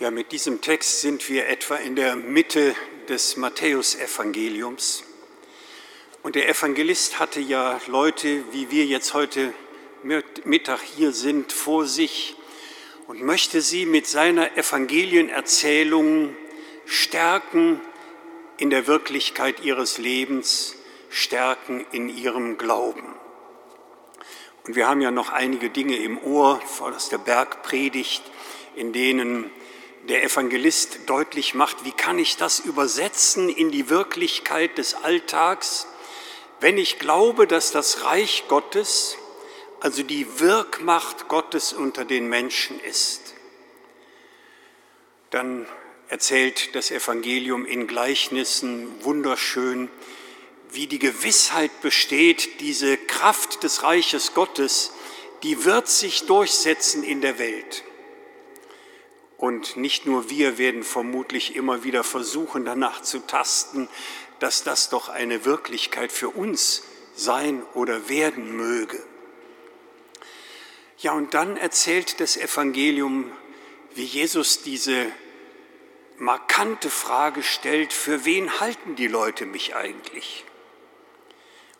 Ja, mit diesem Text sind wir etwa in der Mitte des Matthäusevangeliums. Und der Evangelist hatte ja Leute, wie wir jetzt heute Mittag hier sind, vor sich und möchte sie mit seiner Evangelienerzählung stärken in der Wirklichkeit ihres Lebens, stärken in ihrem Glauben. Und wir haben ja noch einige Dinge im Ohr aus der Bergpredigt, in denen der Evangelist deutlich macht, wie kann ich das übersetzen in die Wirklichkeit des Alltags, wenn ich glaube, dass das Reich Gottes, also die Wirkmacht Gottes unter den Menschen ist. Dann erzählt das Evangelium in Gleichnissen wunderschön, wie die Gewissheit besteht, diese Kraft des Reiches Gottes, die wird sich durchsetzen in der Welt. Und nicht nur wir werden vermutlich immer wieder versuchen, danach zu tasten, dass das doch eine Wirklichkeit für uns sein oder werden möge. Ja, und dann erzählt das Evangelium, wie Jesus diese markante Frage stellt, für wen halten die Leute mich eigentlich?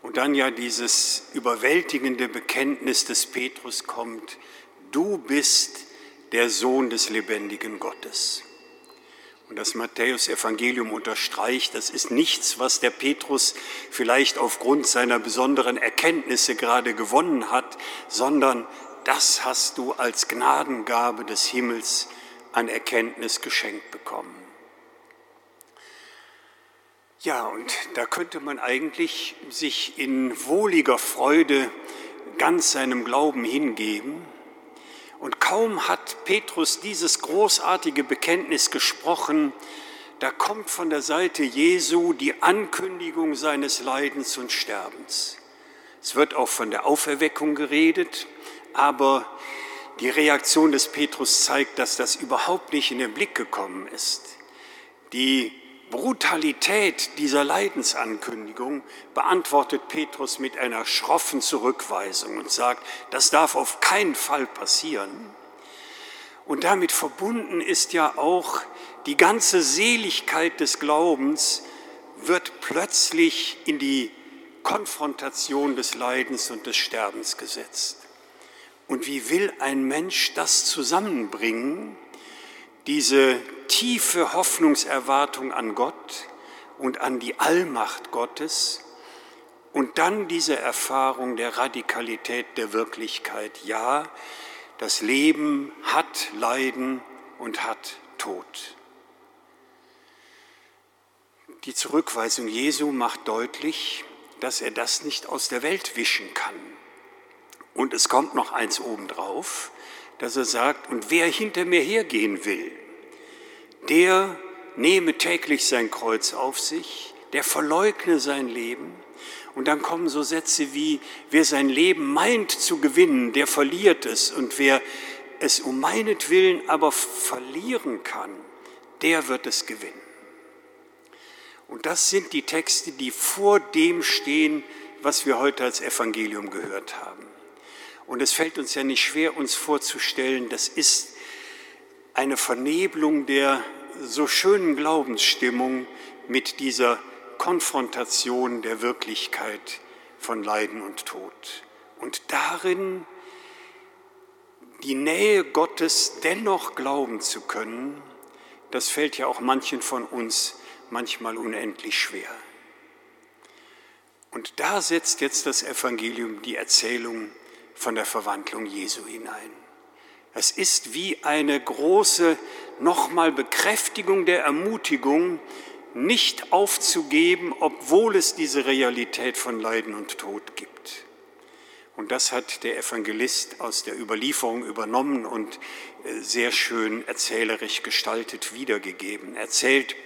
Und dann ja dieses überwältigende Bekenntnis des Petrus kommt, du bist der Sohn des lebendigen Gottes. Und das Matthäus-Evangelium unterstreicht, das ist nichts, was der Petrus vielleicht aufgrund seiner besonderen Erkenntnisse gerade gewonnen hat, sondern das hast du als Gnadengabe des Himmels an Erkenntnis geschenkt bekommen. Ja, und da könnte man eigentlich sich in wohliger Freude ganz seinem Glauben hingeben und kaum hat Petrus dieses großartige Bekenntnis gesprochen, da kommt von der Seite Jesu die Ankündigung seines Leidens und Sterbens. Es wird auch von der Auferweckung geredet, aber die Reaktion des Petrus zeigt, dass das überhaupt nicht in den Blick gekommen ist. Die Brutalität dieser Leidensankündigung beantwortet Petrus mit einer schroffen Zurückweisung und sagt, das darf auf keinen Fall passieren. Und damit verbunden ist ja auch die ganze Seligkeit des Glaubens wird plötzlich in die Konfrontation des Leidens und des Sterbens gesetzt. Und wie will ein Mensch das zusammenbringen, diese tiefe Hoffnungserwartung an Gott und an die Allmacht Gottes und dann diese Erfahrung der Radikalität der Wirklichkeit. Ja, das Leben hat Leiden und hat Tod. Die Zurückweisung Jesu macht deutlich, dass er das nicht aus der Welt wischen kann. Und es kommt noch eins obendrauf, dass er sagt, und wer hinter mir hergehen will, der nehme täglich sein Kreuz auf sich, der verleugne sein Leben. Und dann kommen so Sätze wie, wer sein Leben meint zu gewinnen, der verliert es. Und wer es um meinetwillen aber verlieren kann, der wird es gewinnen. Und das sind die Texte, die vor dem stehen, was wir heute als Evangelium gehört haben. Und es fällt uns ja nicht schwer, uns vorzustellen, das ist eine Vernebelung der so schönen Glaubensstimmung mit dieser Konfrontation der Wirklichkeit von Leiden und Tod. Und darin die Nähe Gottes dennoch glauben zu können, das fällt ja auch manchen von uns manchmal unendlich schwer. Und da setzt jetzt das Evangelium die Erzählung von der Verwandlung Jesu hinein. Es ist wie eine große nochmal Bekräftigung der Ermutigung, nicht aufzugeben, obwohl es diese Realität von Leiden und Tod gibt. Und das hat der Evangelist aus der Überlieferung übernommen und äh, sehr schön erzählerisch gestaltet wiedergegeben. Er erzählt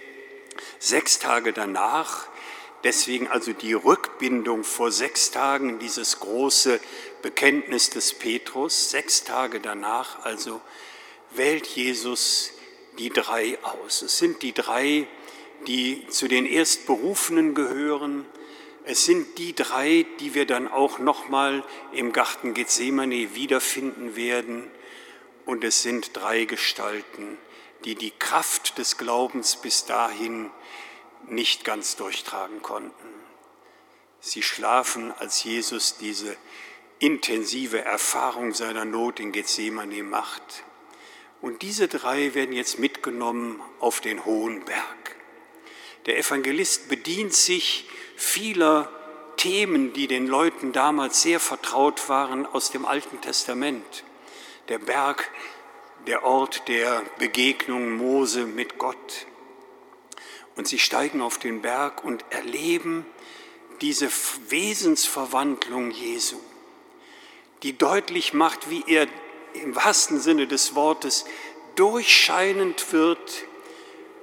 sechs Tage danach, deswegen also die Rückbindung vor sechs Tagen, dieses große Bekenntnis des Petrus, sechs Tage danach also wählt Jesus die drei aus. Es sind die drei, die zu den Erstberufenen gehören. Es sind die drei, die wir dann auch nochmal im Garten Gethsemane wiederfinden werden. Und es sind drei Gestalten, die die Kraft des Glaubens bis dahin nicht ganz durchtragen konnten. Sie schlafen, als Jesus diese intensive Erfahrung seiner Not in Gethsemane macht. Und diese drei werden jetzt mitgenommen auf den hohen Berg. Der Evangelist bedient sich vieler Themen, die den Leuten damals sehr vertraut waren aus dem Alten Testament. Der Berg, der Ort der Begegnung Mose mit Gott. Und sie steigen auf den Berg und erleben diese Wesensverwandlung Jesu, die deutlich macht, wie er im wahrsten Sinne des Wortes durchscheinend wird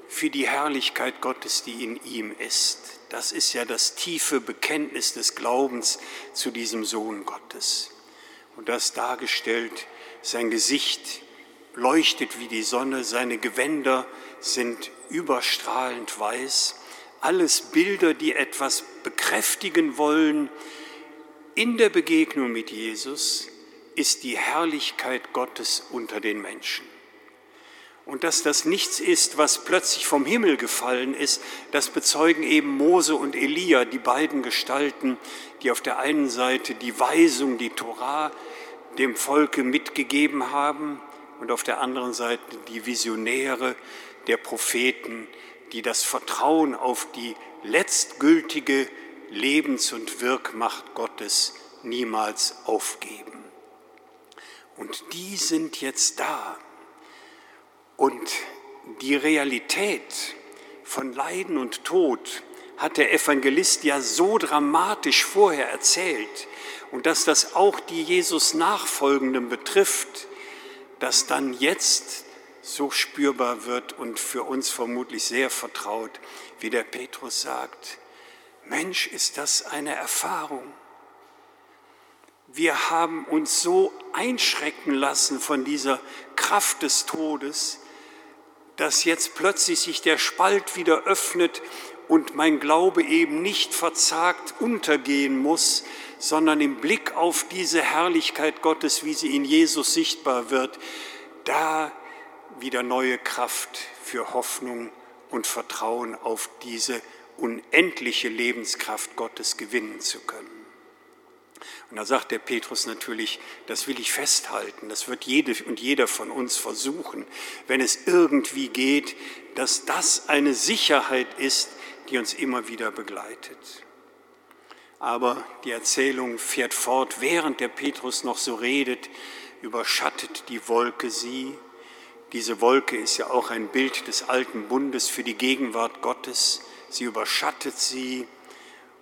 für die Herrlichkeit Gottes, die in ihm ist. Das ist ja das tiefe Bekenntnis des Glaubens zu diesem Sohn Gottes. Und das dargestellt, sein Gesicht leuchtet wie die Sonne, seine Gewänder sind überstrahlend weiß. Alles Bilder, die etwas bekräftigen wollen. In der Begegnung mit Jesus ist die Herrlichkeit Gottes unter den Menschen. Und dass das nichts ist, was plötzlich vom Himmel gefallen ist, das bezeugen eben Mose und Elia, die beiden Gestalten, die auf der einen Seite die Weisung, die Torah dem Volke mitgegeben haben und auf der anderen Seite die Visionäre der Propheten, die das Vertrauen auf die letztgültige Lebens- und Wirkmacht Gottes niemals aufgeben. Und die sind jetzt da. Und die Realität von Leiden und Tod hat der Evangelist ja so dramatisch vorher erzählt. Und dass das auch die Jesus Nachfolgenden betrifft, dass dann jetzt so spürbar wird und für uns vermutlich sehr vertraut, wie der Petrus sagt, Mensch, ist das eine Erfahrung. Wir haben uns so einschrecken lassen von dieser Kraft des Todes, dass jetzt plötzlich sich der Spalt wieder öffnet und mein Glaube eben nicht verzagt untergehen muss, sondern im Blick auf diese Herrlichkeit Gottes, wie sie in Jesus sichtbar wird, da wieder neue Kraft für Hoffnung und Vertrauen auf diese unendliche Lebenskraft Gottes gewinnen zu können. Und da sagt der Petrus natürlich, das will ich festhalten, das wird jede und jeder von uns versuchen, wenn es irgendwie geht, dass das eine Sicherheit ist, die uns immer wieder begleitet. Aber die Erzählung fährt fort, während der Petrus noch so redet, überschattet die Wolke sie diese Wolke ist ja auch ein Bild des alten Bundes für die Gegenwart Gottes. Sie überschattet sie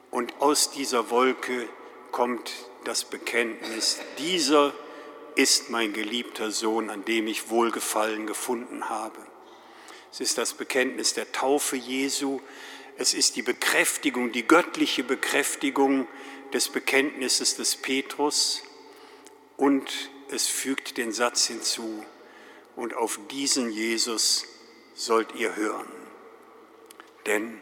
und aus dieser Wolke kommt das Bekenntnis, dieser ist mein geliebter Sohn, an dem ich Wohlgefallen gefunden habe. Es ist das Bekenntnis der Taufe Jesu, es ist die Bekräftigung, die göttliche Bekräftigung des Bekenntnisses des Petrus und es fügt den Satz hinzu, und auf diesen Jesus sollt ihr hören. Denn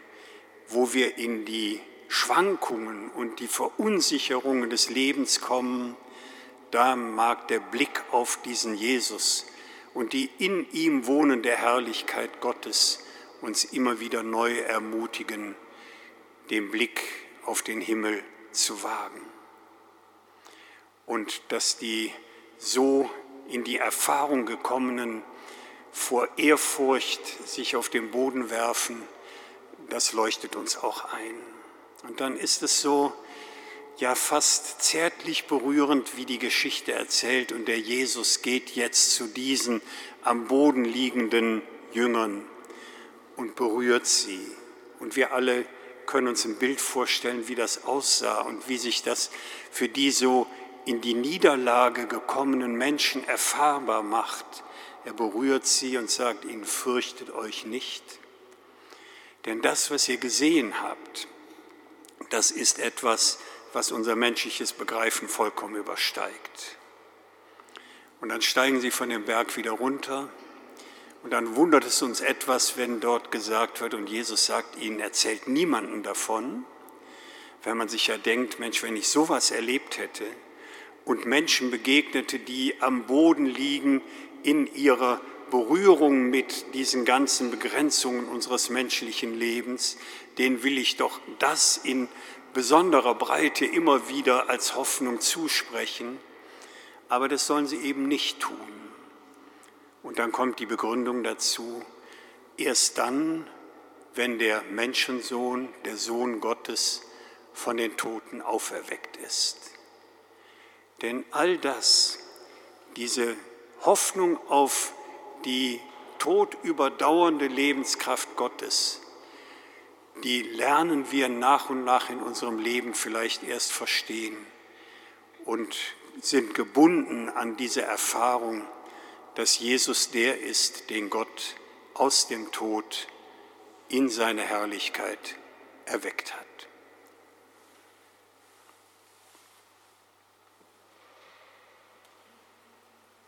wo wir in die Schwankungen und die Verunsicherungen des Lebens kommen, da mag der Blick auf diesen Jesus und die in ihm wohnende Herrlichkeit Gottes uns immer wieder neu ermutigen, den Blick auf den Himmel zu wagen. Und dass die so in die Erfahrung gekommenen vor Ehrfurcht sich auf den Boden werfen, das leuchtet uns auch ein. Und dann ist es so, ja fast zärtlich berührend, wie die Geschichte erzählt. Und der Jesus geht jetzt zu diesen am Boden liegenden Jüngern und berührt sie. Und wir alle können uns ein Bild vorstellen, wie das aussah und wie sich das für die so in die Niederlage gekommenen Menschen erfahrbar macht. Er berührt sie und sagt ihnen, fürchtet euch nicht. Denn das, was ihr gesehen habt, das ist etwas, was unser menschliches Begreifen vollkommen übersteigt. Und dann steigen sie von dem Berg wieder runter und dann wundert es uns etwas, wenn dort gesagt wird und Jesus sagt ihnen, erzählt niemanden davon, wenn man sich ja denkt, Mensch, wenn ich sowas erlebt hätte, und Menschen begegnete, die am Boden liegen in ihrer Berührung mit diesen ganzen Begrenzungen unseres menschlichen Lebens, den will ich doch das in besonderer Breite immer wieder als Hoffnung zusprechen. Aber das sollen sie eben nicht tun. Und dann kommt die Begründung dazu, erst dann, wenn der Menschensohn, der Sohn Gottes, von den Toten auferweckt ist. Denn all das, diese Hoffnung auf die todüberdauernde Lebenskraft Gottes, die lernen wir nach und nach in unserem Leben vielleicht erst verstehen und sind gebunden an diese Erfahrung, dass Jesus der ist, den Gott aus dem Tod in seine Herrlichkeit erweckt hat.